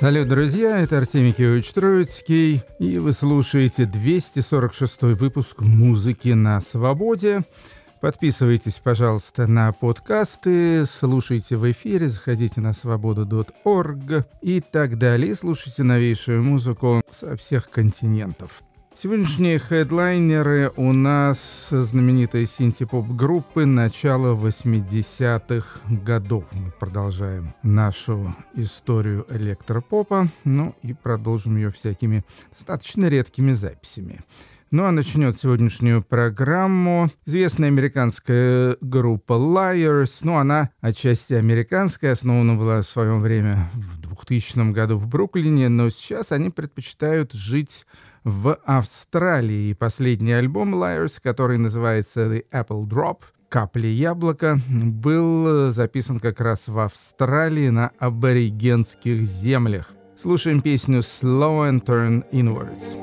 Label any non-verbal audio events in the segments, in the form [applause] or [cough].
Салют, друзья, это Артемий Киевич Троицкий, и вы слушаете 246 выпуск «Музыки на свободе». Подписывайтесь, пожалуйста, на подкасты, слушайте в эфире, заходите на свободу.орг и так далее. Слушайте новейшую музыку со всех континентов. Сегодняшние хедлайнеры у нас знаменитые синти-поп-группы начала 80-х годов. Мы продолжаем нашу историю электропопа, ну и продолжим ее всякими достаточно редкими записями. Ну а начнет сегодняшнюю программу известная американская группа Liars. Ну, она отчасти американская, основана была в свое время в 2000 году в Бруклине, но сейчас они предпочитают жить в Австралии. Последний альбом Liars, который называется The Apple Drop, «Капли яблока», был записан как раз в Австралии на аборигенских землях. Слушаем песню «Slow and Turn Inwards».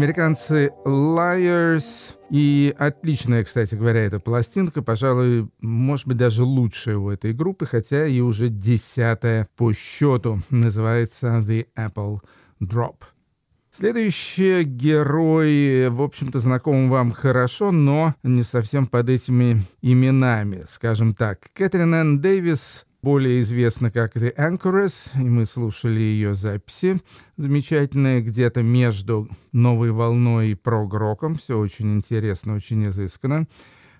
Американцы Liars. И отличная, кстати говоря, эта пластинка, пожалуй, может быть, даже лучшая у этой группы, хотя и уже десятая по счету. Называется The Apple Drop. Следующий герой, в общем-то, знаком вам хорошо, но не совсем под этими именами, скажем так. Кэтрин Энн Дэвис более известна как The Anchoress, и мы слушали ее записи замечательные где-то между новой волной и прог-роком. Все очень интересно, очень изысканно.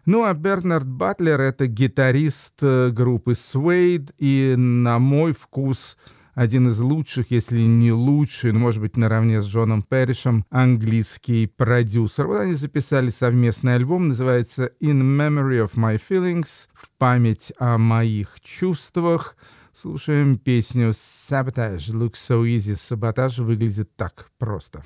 Ну а Бернард Батлер — это гитарист э, группы Suede, и на мой вкус один из лучших, если не лучший, ну, может быть, наравне с Джоном Перришем, английский продюсер. Вот они записали совместный альбом, называется «In Memory of My Feelings», в память о моих чувствах. Слушаем песню «Sabotage looks so easy». Саботаж выглядит так просто.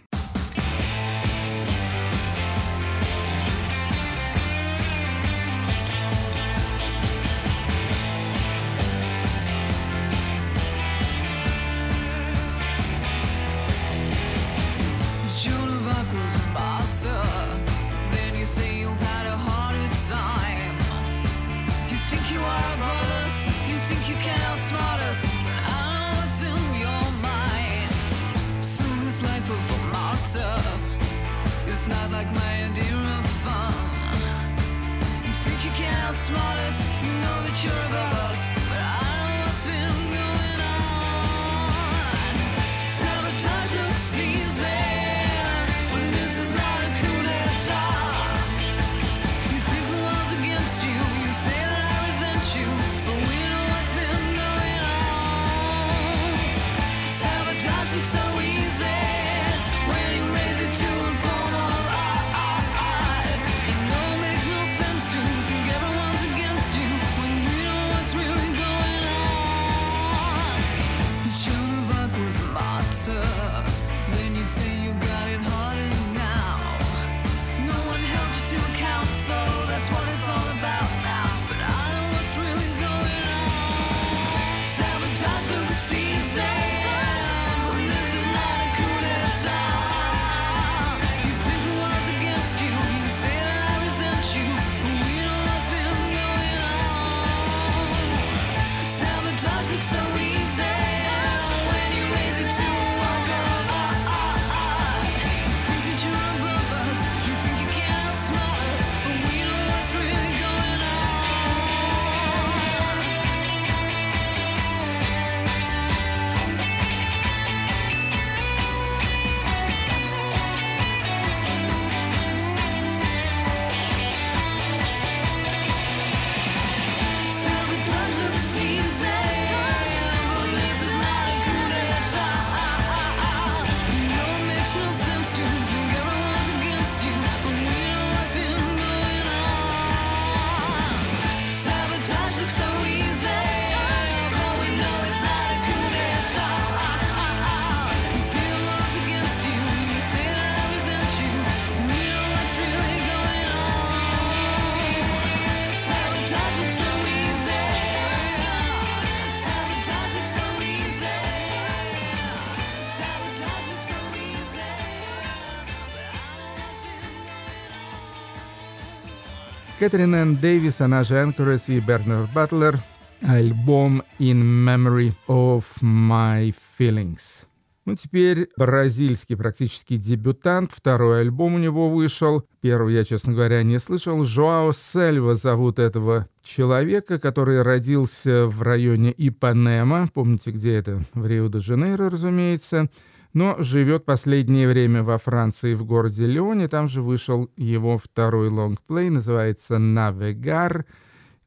Кэтрин Энн Дэвис, она же Энкорес и Бернард Батлер, альбом «In Memory of My Feelings». Ну, теперь бразильский практически дебютант. Второй альбом у него вышел. Первый я, честно говоря, не слышал. Жоао Сельва зовут этого человека, который родился в районе Ипанема. Помните, где это? В Рио-де-Жанейро, разумеется но живет последнее время во Франции в городе Лионе. Там же вышел его второй лонгплей, называется «Навегар».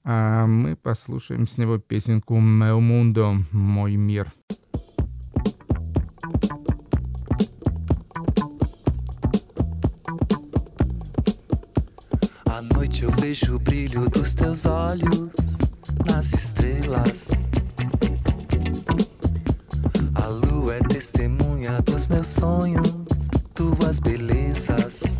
А мы послушаем с него песенку «Meu mundo», «Мой мир». Eu vejo o brilho dos teus olhos nas estrelas. A lua é testemunha dos meus sonhos, tuas belezas.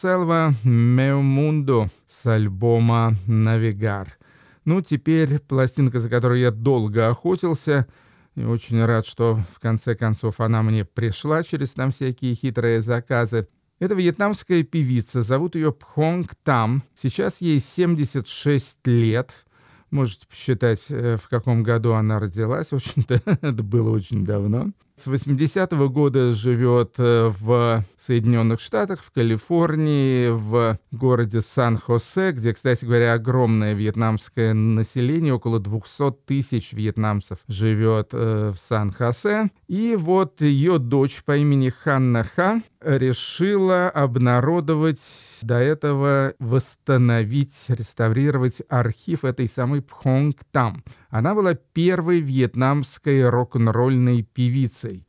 Селва «Meu Mundo» с альбома «Навигар». Ну, теперь пластинка, за которой я долго охотился, и очень рад, что в конце концов она мне пришла через там всякие хитрые заказы. Это вьетнамская певица, зовут ее Пхонг Там. Сейчас ей 76 лет. Можете посчитать, э, в каком году она родилась. В общем-то, [laughs] это было очень давно. С 80-го года живет э, в Соединенных Штатах, в Калифорнии, в городе Сан-Хосе, где, кстати говоря, огромное вьетнамское население, около 200 тысяч вьетнамцев живет э, в Сан-Хосе. И вот ее дочь по имени Ханна Ха решила обнародовать, до этого восстановить, реставрировать архив этой самой Пхонг Там. Она была первой вьетнамской рок-н-ролльной певицей.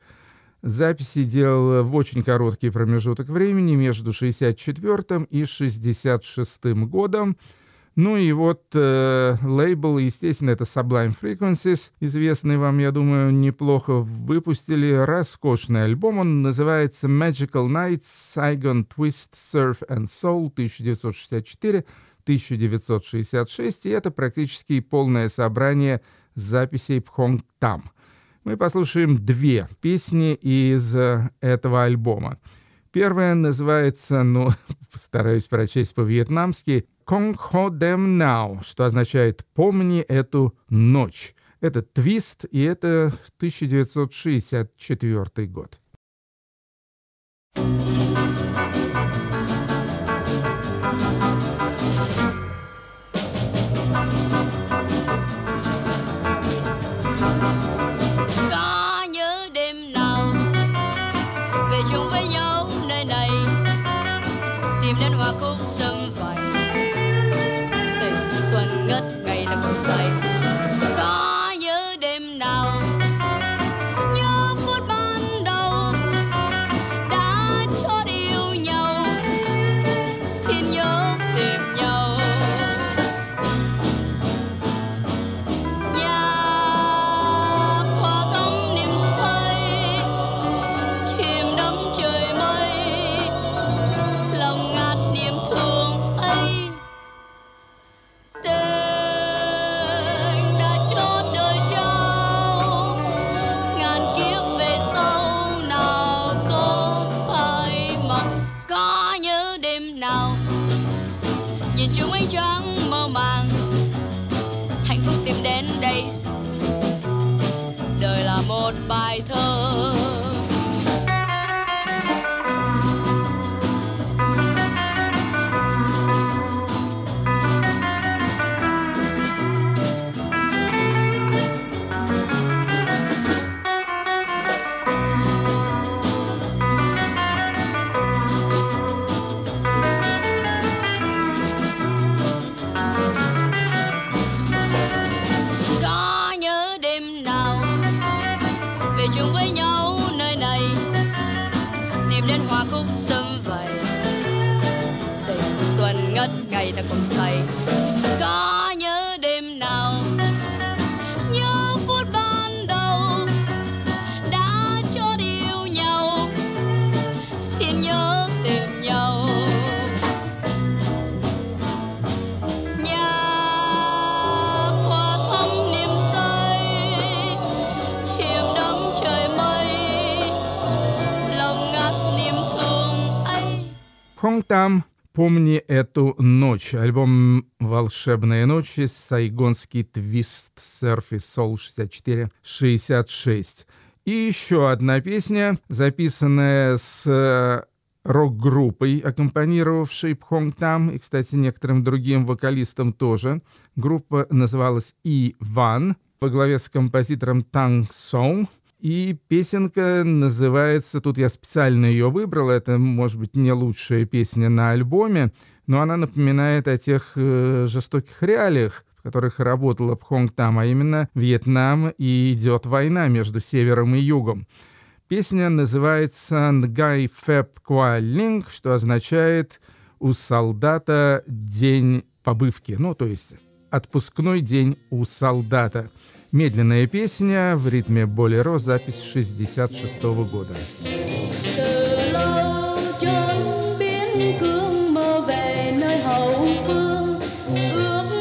Записи делала в очень короткий промежуток времени между 64 и 66 годом. Ну и вот э, лейбл, естественно, это Sublime Frequencies, известный вам, я думаю, неплохо выпустили роскошный альбом. Он называется Magical Nights, Saigon Twist, Surf and Soul 1964 1966, и это практически полное собрание записей Пхонг Там. Мы послушаем две песни из э, этого альбома. Первая называется, ну, [laughs] стараюсь прочесть по-вьетнамски, «Kong Ho Dem Now», что означает «Помни эту ночь». Это твист, и это 1964 год. lòng ngạt Хонгтам «Помни эту ночь» альбом «Волшебные ночи» сайгонский твист серфи сол 64-66 и еще одна песня записанная с э, рок-группой, аккомпанировавшей Пхонгтам, и, кстати, некоторым другим вокалистам тоже. Группа называлась «И-Ван» во главе с композитором Танг Сон. И песенка называется, тут я специально ее выбрал, это, может быть, не лучшая песня на альбоме, но она напоминает о тех э, жестоких реалиях, в которых работала Пхонгтам, а именно Вьетнам и идет война между севером и югом. Песня называется «Нгай Фэп Куалинг», что означает «У солдата день побывки», ну, то есть «Отпускной день у солдата». Медленная песня в ритме болеро, запись 66 года. từ lâu chốn biên cương mơ về nơi hậu phương ước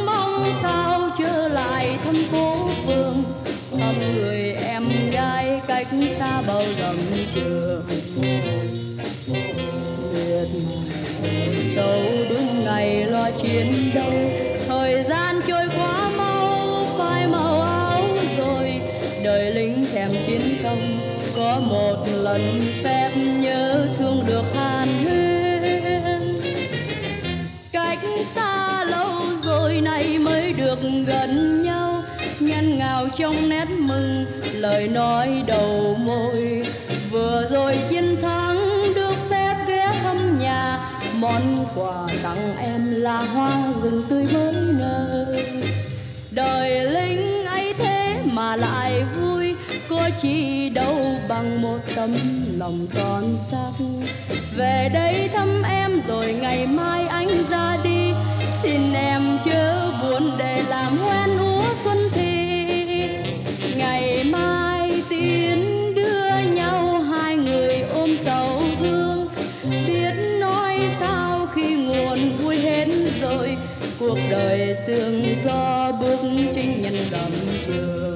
trong nét mừng, lời nói đầu môi. Vừa rồi chiến thắng được phép ghé thăm nhà, món quà tặng em là hoa rừng tươi mới nở đời lính ấy thế mà lại vui, có chi đâu bằng một tấm lòng son sắc. Về đây thăm em rồi ngày mai anh ra đi, xin em chớ buồn để làm hoa cuộc đời sương gió bước trên nhân đầm trường.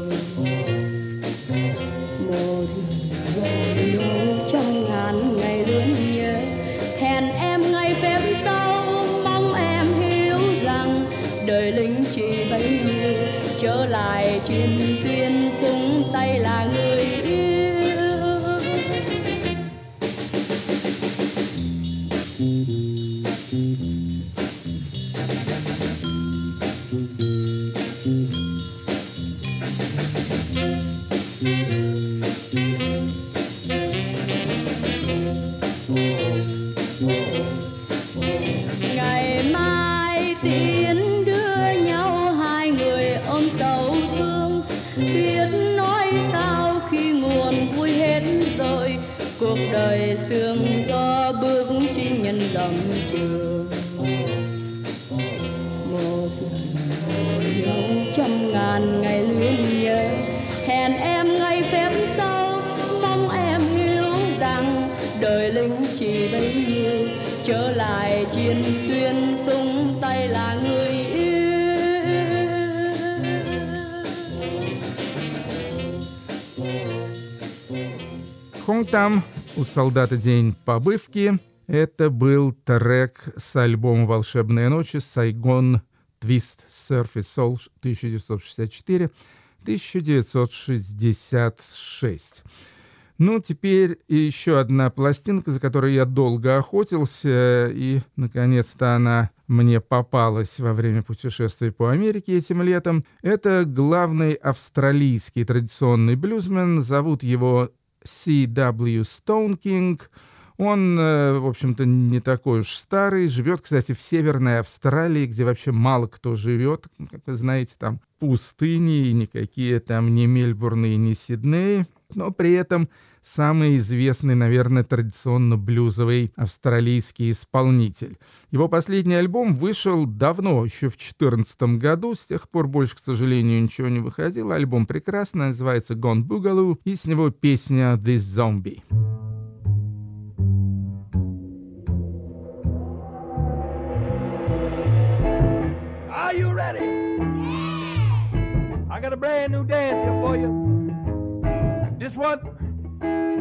Хонгтам, у солдата день побывки. Это был трек с альбома «Волшебные ночи» «Сайгон Twist Surface Soul» 1964-1966. Ну, теперь еще одна пластинка, за которой я долго охотился, и, наконец-то, она мне попалась во время путешествий по Америке этим летом. Это главный австралийский традиционный блюзмен, зовут его C.W. King. Он, э, в общем-то, не такой уж старый, живет, кстати, в Северной Австралии, где вообще мало кто живет. Как вы знаете, там пустыни, и никакие там ни Мельбурны, ни Сиднеи но при этом самый известный, наверное, традиционно блюзовый австралийский исполнитель. Его последний альбом вышел давно, еще в 2014 году, с тех пор больше, к сожалению, ничего не выходило. Альбом прекрасный, называется «Gone Boogaloo», и с него песня «This Zombie». Are you ready? I got a brand new dance here for you. This one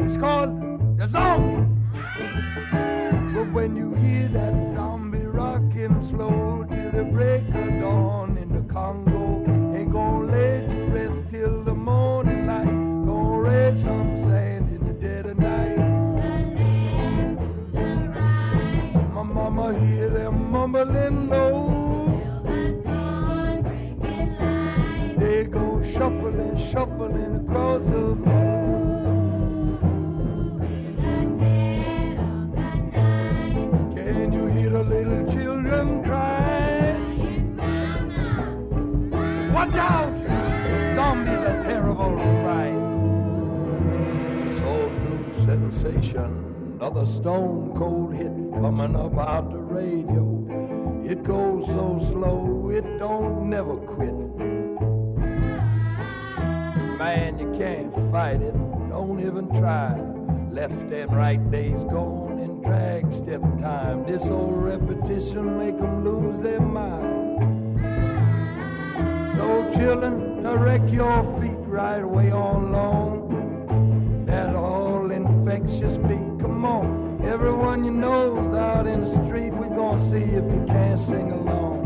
is called the zombie. But when you hear that zombie rocking slow till the break of dawn in the Congo, ain't gonna let you rest till the morning light. Gonna raise some sand in the dead of night. My mama hear them mumbling low. They go shuffling, shuffling across the floor. The little children cry? Watch out! Zombies are terrible to ride. This new sensation, another stone cold hit coming up out the radio. It goes so slow, it don't never quit. Man, you can't fight it, don't even try. Left and right days gone drag step time. This old repetition make 'em lose their mind. So chillin', direct your feet right way on long. That all infectious beat, come on. Everyone you know's out in the street, we gonna see if you can't sing along.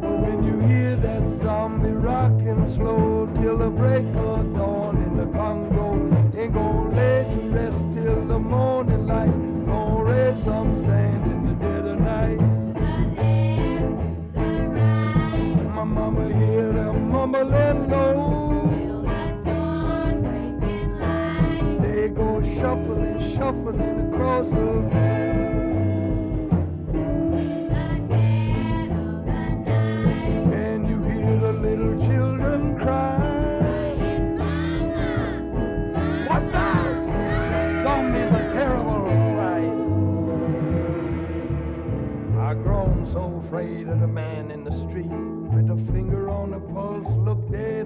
But when you hear that zombie rockin' slow till the break of dawn fight. I grown so afraid of the man in the street with a finger on the pulse, look dead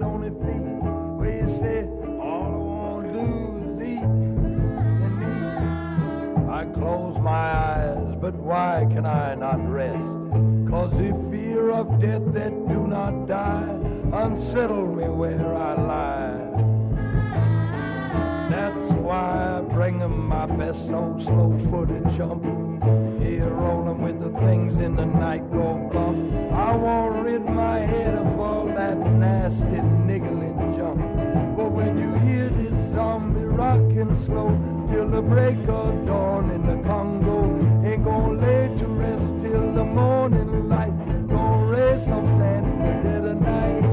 my eyes, but why can I not rest? Cause the fear of death that do not die unsettle me where I lie. That's why I bring 'em my best old slow-footed jump. Here rolling with the things in the night go bump. I won't rid my head of all that nasty niggling junk. But when you hear this zombie rocking slow till the break of dawn Congo, ain't gonna lay to rest till the morning light. Gonna raise some sand in the dead of night.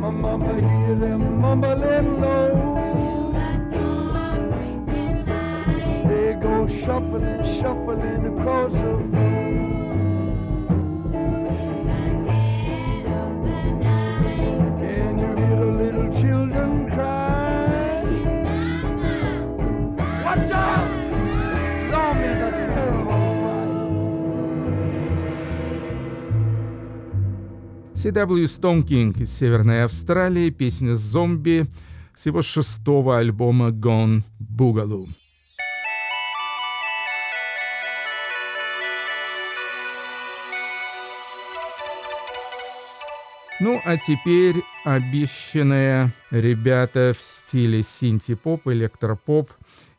My mama hear them mumbling low. They go shuffling, shuffling across the CW Stone King из Северной Австралии, песня «Зомби» с его шестого альбома «Gone Boogaloo». Ну, а теперь обещанные ребята в стиле синти-поп, электропоп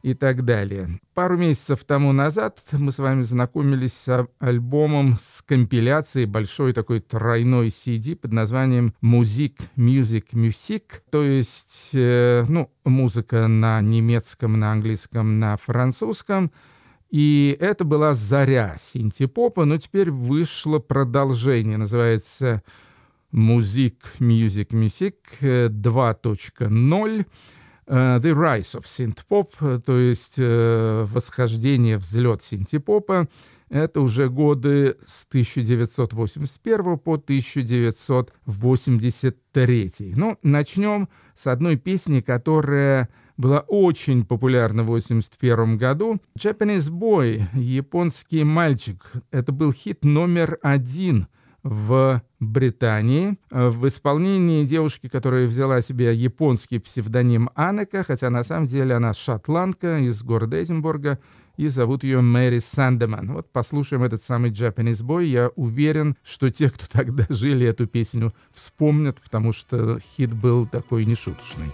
и так далее. Пару месяцев тому назад мы с вами знакомились с альбомом с компиляцией большой такой тройной CD под названием «Музик, Music, Music», то есть, э, ну, музыка на немецком, на английском, на французском. И это была заря синтепопа, но теперь вышло продолжение, называется «Музик, Music, Music 2.0». Uh, The Rise of Synthpop, то есть uh, восхождение, взлет синтепопа, это уже годы с 1981 по 1983. Ну, начнем с одной песни, которая была очень популярна в 1981 году. Japanese Boy, японский мальчик. Это был хит номер один в Британии в исполнении девушки, которая взяла себе японский псевдоним Анека, хотя на самом деле она шотландка из города Эдинбурга, и зовут ее Мэри Сандеман. Вот послушаем этот самый Japanese Boy. Я уверен, что те, кто тогда [laughs] жили эту песню, вспомнят, потому что хит был такой нешуточный.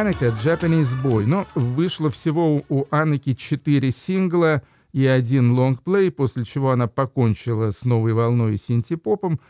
Аника Japanese Boy. Но вышло всего у Аники четыре сингла и один лонгплей, после чего она покончила с новой волной синтепопом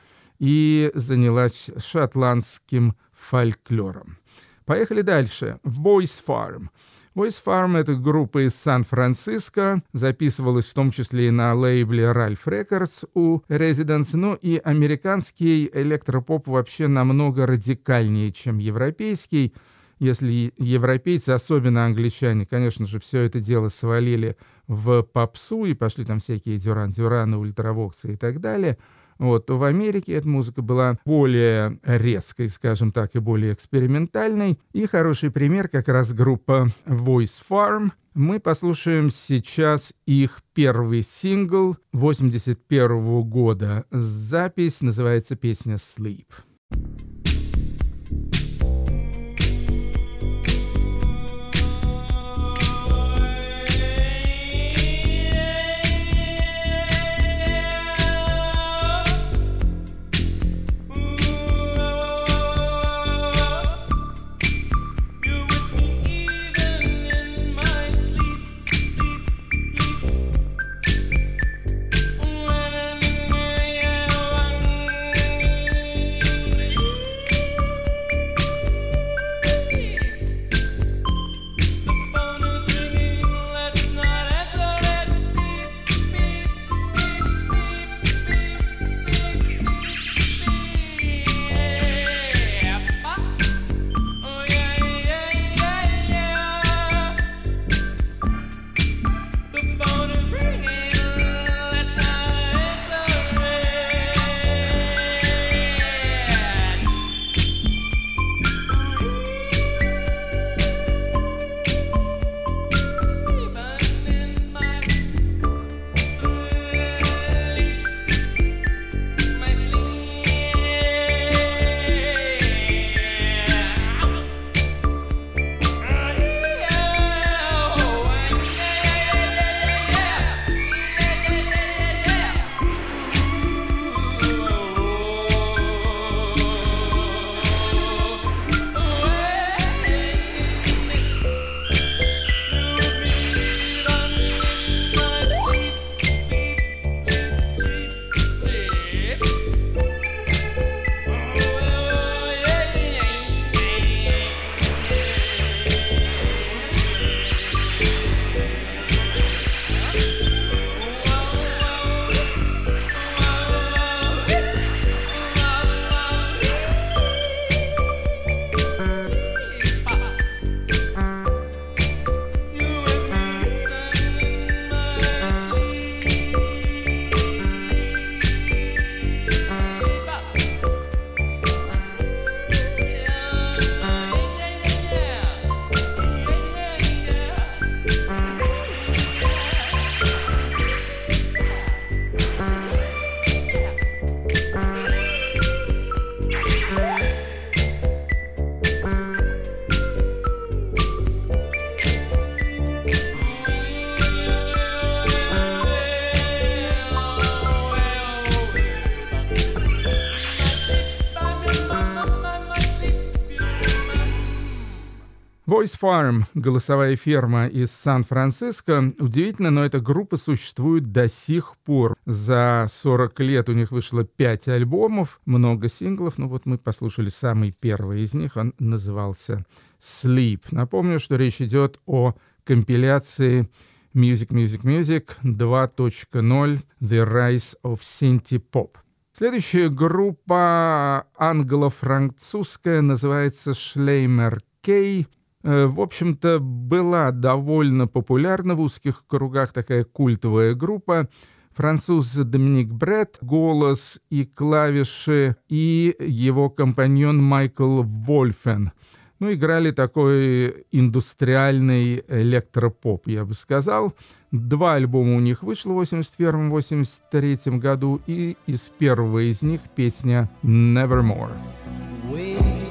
и занялась шотландским фольклором. Поехали дальше. Voice Farm. Voice Farm — это группа из Сан-Франциско, записывалась в том числе и на лейбле Ralph Records у Residence, ну и американский электропоп вообще намного радикальнее, чем европейский — если европейцы, особенно англичане, конечно же, все это дело свалили в попсу и пошли там всякие дюран-дюраны, ультравоксы и так далее, вот, то в Америке эта музыка была более резкой, скажем так, и более экспериментальной. И хороший пример как раз группа Voice Farm. Мы послушаем сейчас их первый сингл 81 года. Запись называется песня «Sleep». Farm, голосовая ферма из Сан-Франциско. Удивительно, но эта группа существует до сих пор. За 40 лет у них вышло 5 альбомов, много синглов. Ну вот мы послушали самый первый из них, он назывался Sleep. Напомню, что речь идет о компиляции Music, Music, Music 2.0 The Rise of Synthie Pop. Следующая группа англо-французская называется Schleimer Кей. Э, в общем-то, была довольно популярна в узких кругах такая культовая группа. Француз Доминик Бред, голос и клавиши, и его компаньон Майкл Вольфен. Ну, играли такой индустриальный электропоп, я бы сказал. Два альбома у них вышло в 81-83 году, и из первого из них песня «Nevermore». We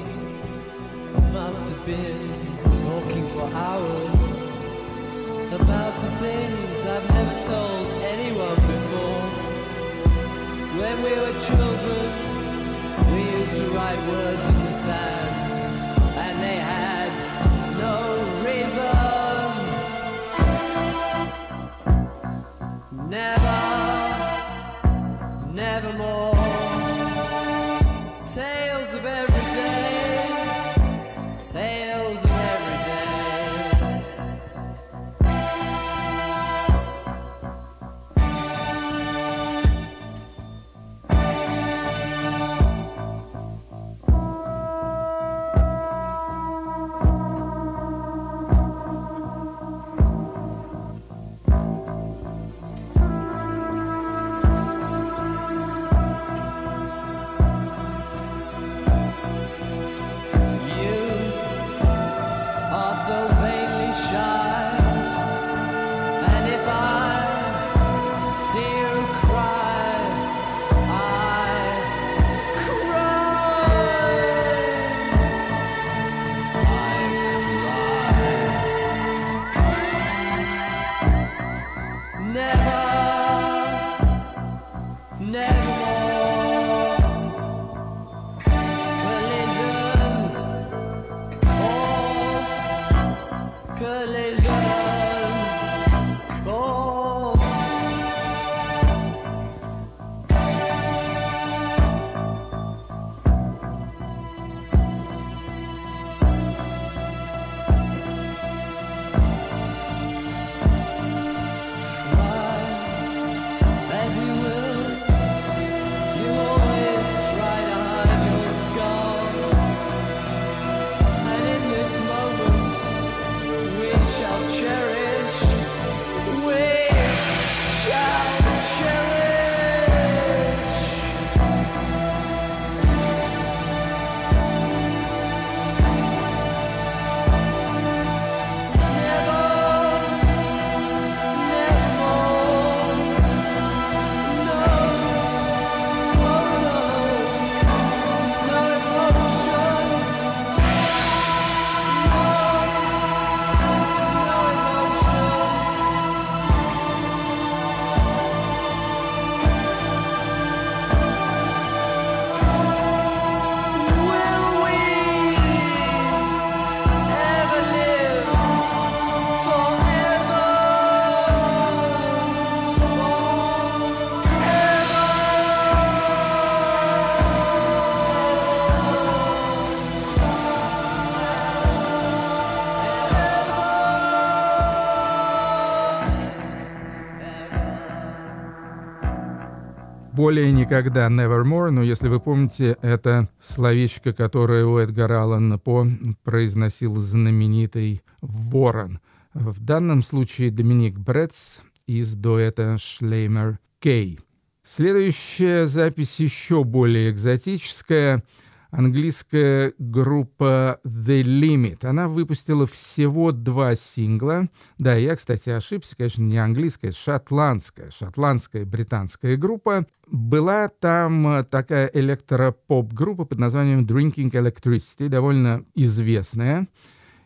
более никогда Nevermore, но если вы помните, это словечко, которое у Эдгара Аллана По произносил знаменитый Ворон. В данном случае Доминик Бретц из дуэта Шлеймер Кей. Следующая запись еще более экзотическая — английская группа The Limit. Она выпустила всего два сингла. Да, я, кстати, ошибся, конечно, не английская, шотландская, шотландская британская группа. Была там такая электропоп-группа под названием Drinking Electricity, довольно известная.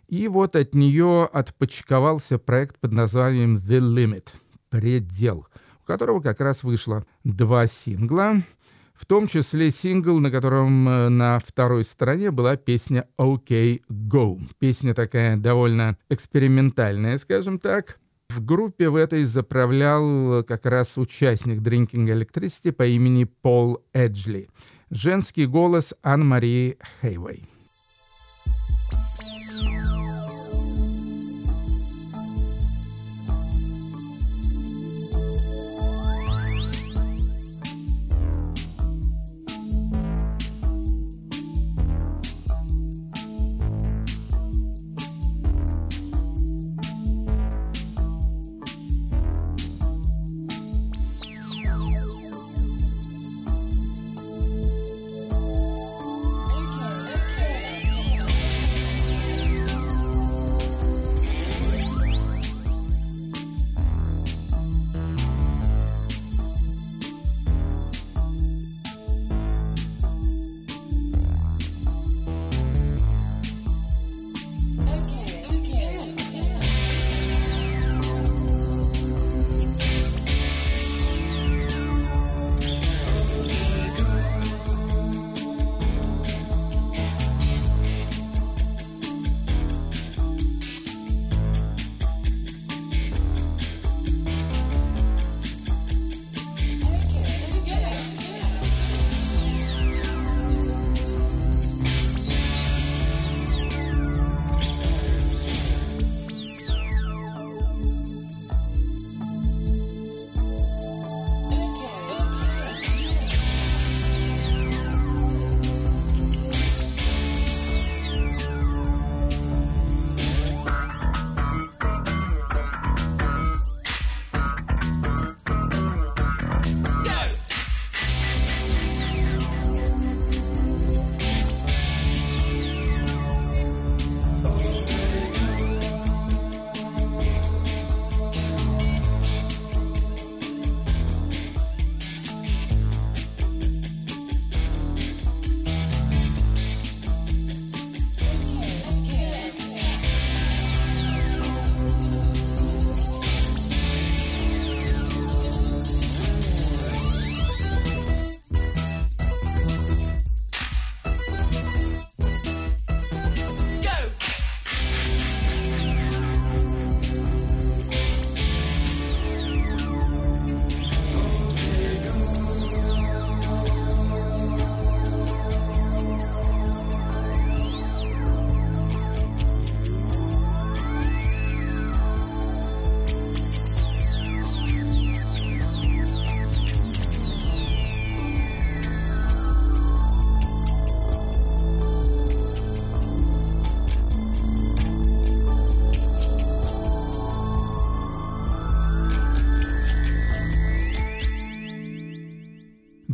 И вот от нее отпочковался проект под названием The Limit, предел, у которого как раз вышло два сингла в том числе сингл, на котором э, на второй стороне была песня «OK Go». Песня такая довольно экспериментальная, скажем так. В группе в этой заправлял как раз участник Drinking Electricity по имени Пол Эджли. Женский голос Ан-Марии Хейвей.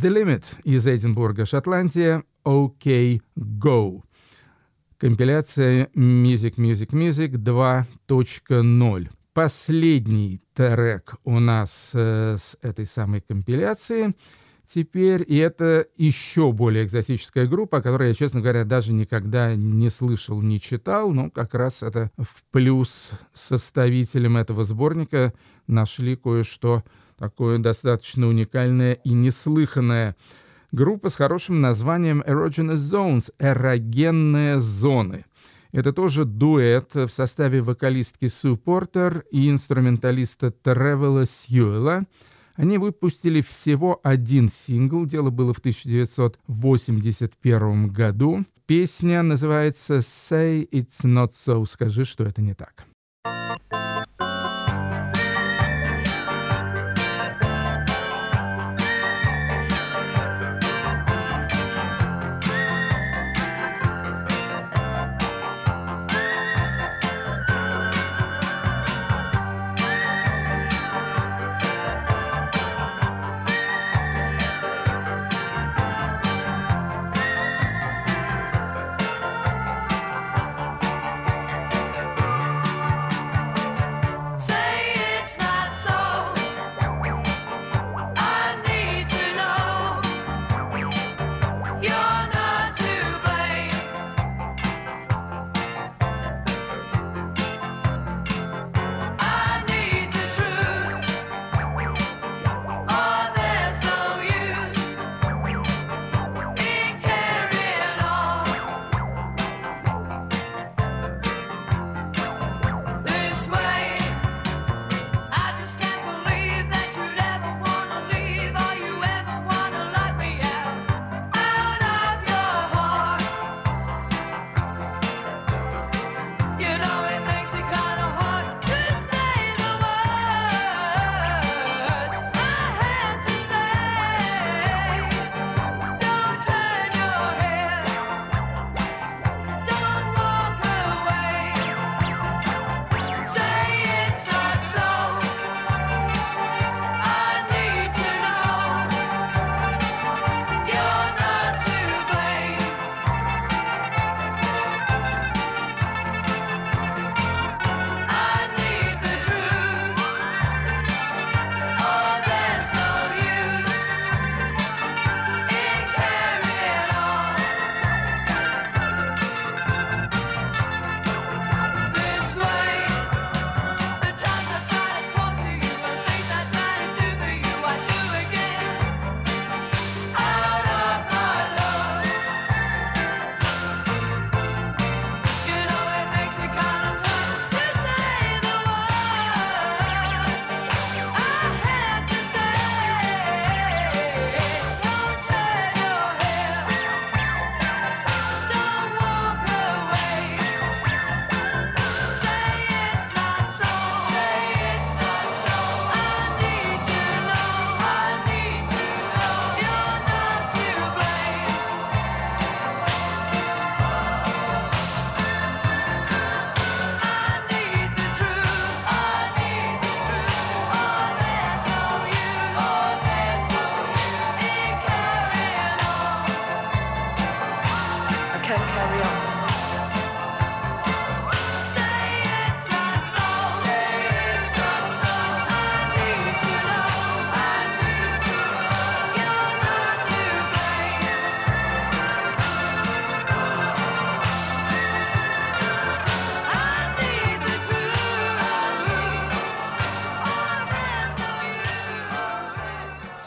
The Limit из Эдинбурга, Шотландия, OK Go. Компиляция Music Music Music 2.0. Последний трек у нас э, с этой самой компиляции теперь, и это еще более экзотическая группа, о которой я, честно говоря, даже никогда не слышал, не читал, но как раз это в плюс составителям этого сборника нашли кое-что такое достаточно уникальное и неслыханное. Группа с хорошим названием Erogenous Zones — эрогенные зоны. Это тоже дуэт в составе вокалистки Су Портер и инструменталиста Тревела Сьюэла. Они выпустили всего один сингл, дело было в 1981 году. Песня называется «Say It's Not So», «Скажи, что это не так».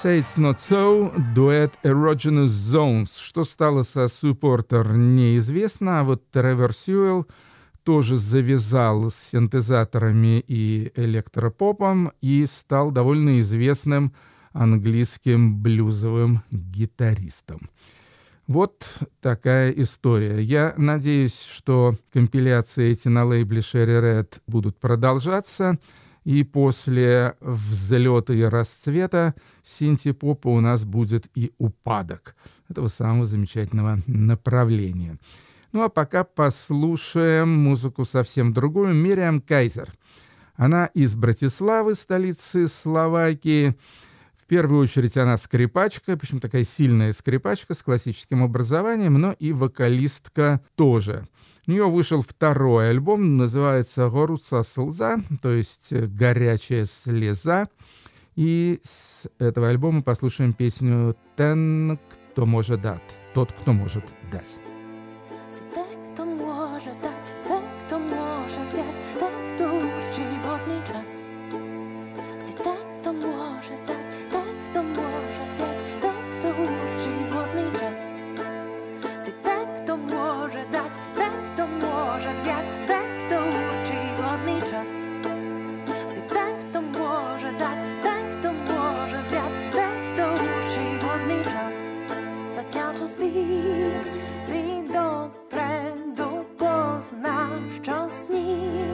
Say It's Not So, дуэт Erogenous Zones. Что стало со Суппортер, неизвестно, а вот Тревор Сьюэлл тоже завязал с синтезаторами и электропопом и стал довольно известным английским блюзовым гитаристом. Вот такая история. Я надеюсь, что компиляции эти на лейбле Sherry Red будут продолжаться — и после взлета и расцвета синтепопа у нас будет и упадок этого самого замечательного направления. Ну а пока послушаем музыку совсем другую. Мириам Кайзер. Она из Братиславы, столицы Словакии. В первую очередь она скрипачка, причем такая сильная скрипачка с классическим образованием, но и вокалистка тоже. У нее вышел второй альбом, называется «Горуца слеза», то есть «Горячая слеза». И с этого альбома послушаем песню «Тен, кто может дать», «Тот, кто может дать». Ten, kto môže dať, draw near.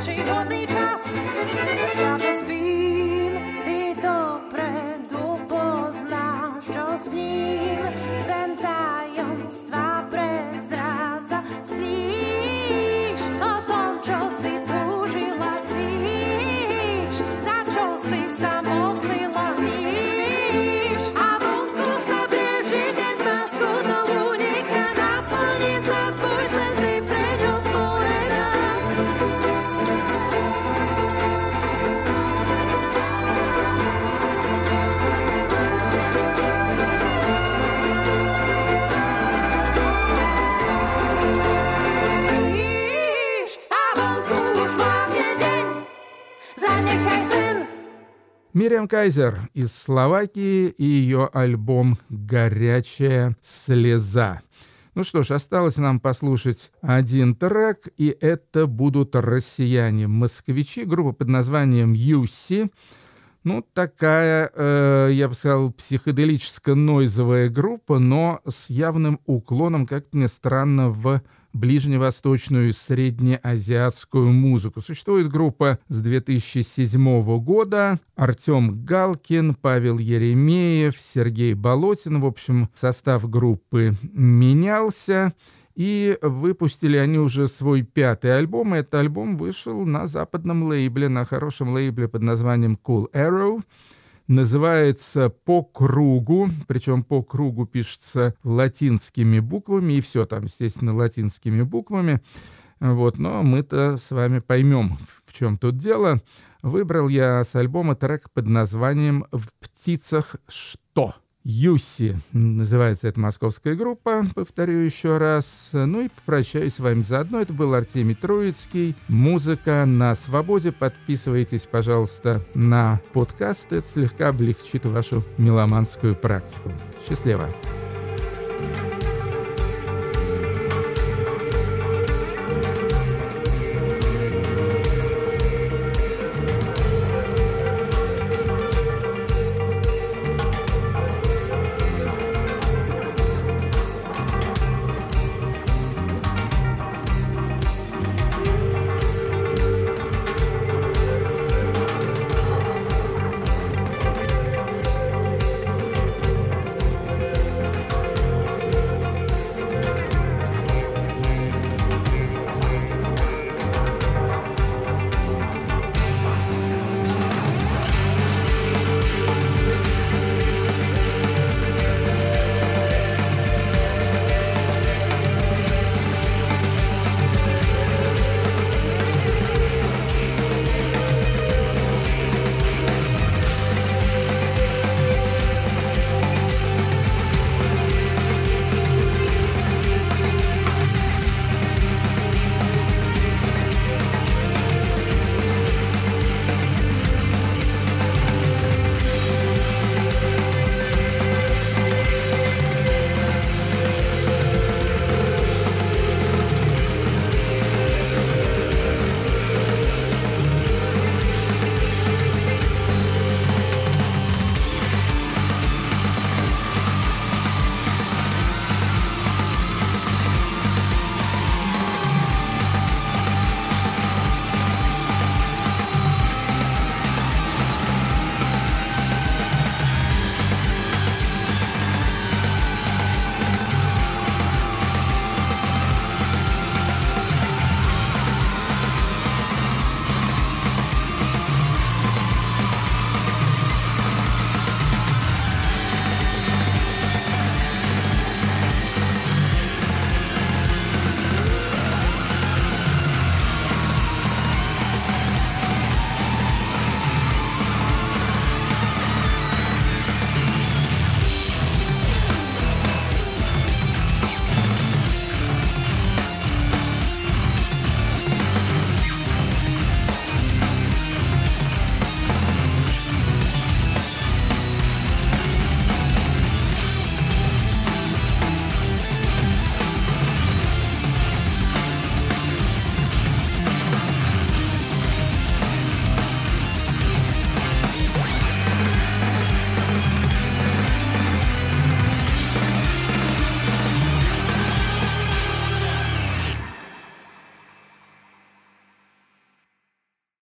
she told me Мириам Кайзер из Словакии и ее альбом «Горячая слеза». Ну что ж, осталось нам послушать один трек, и это будут россияне-москвичи, группа под названием «Юси». Ну, такая, э, я бы сказал, психоделическо-нойзовая группа, но с явным уклоном, как ни странно, в ближневосточную и среднеазиатскую музыку. Существует группа с 2007 года. Артем Галкин, Павел Еремеев, Сергей Болотин. В общем, состав группы менялся. И выпустили они уже свой пятый альбом. Этот альбом вышел на западном лейбле, на хорошем лейбле под названием Cool Arrow. Называется «По кругу», причем «По кругу» пишется латинскими буквами, и все там, естественно, латинскими буквами. Вот, но мы-то с вами поймем, в чем тут дело. Выбрал я с альбома трек под названием «В птицах что?». Юси называется эта московская группа, повторю еще раз. Ну и попрощаюсь с вами заодно. Это был Артемий Троицкий. Музыка на свободе. Подписывайтесь, пожалуйста, на подкаст. Это слегка облегчит вашу меломанскую практику. Счастливо!